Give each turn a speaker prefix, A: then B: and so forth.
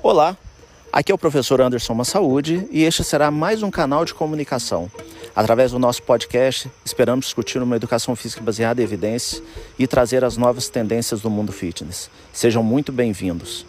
A: Olá, aqui é o professor Anderson Massaúde e este será mais um canal de comunicação. Através do nosso podcast, esperamos discutir uma educação física baseada em evidências e trazer as novas tendências do mundo fitness. Sejam muito bem-vindos.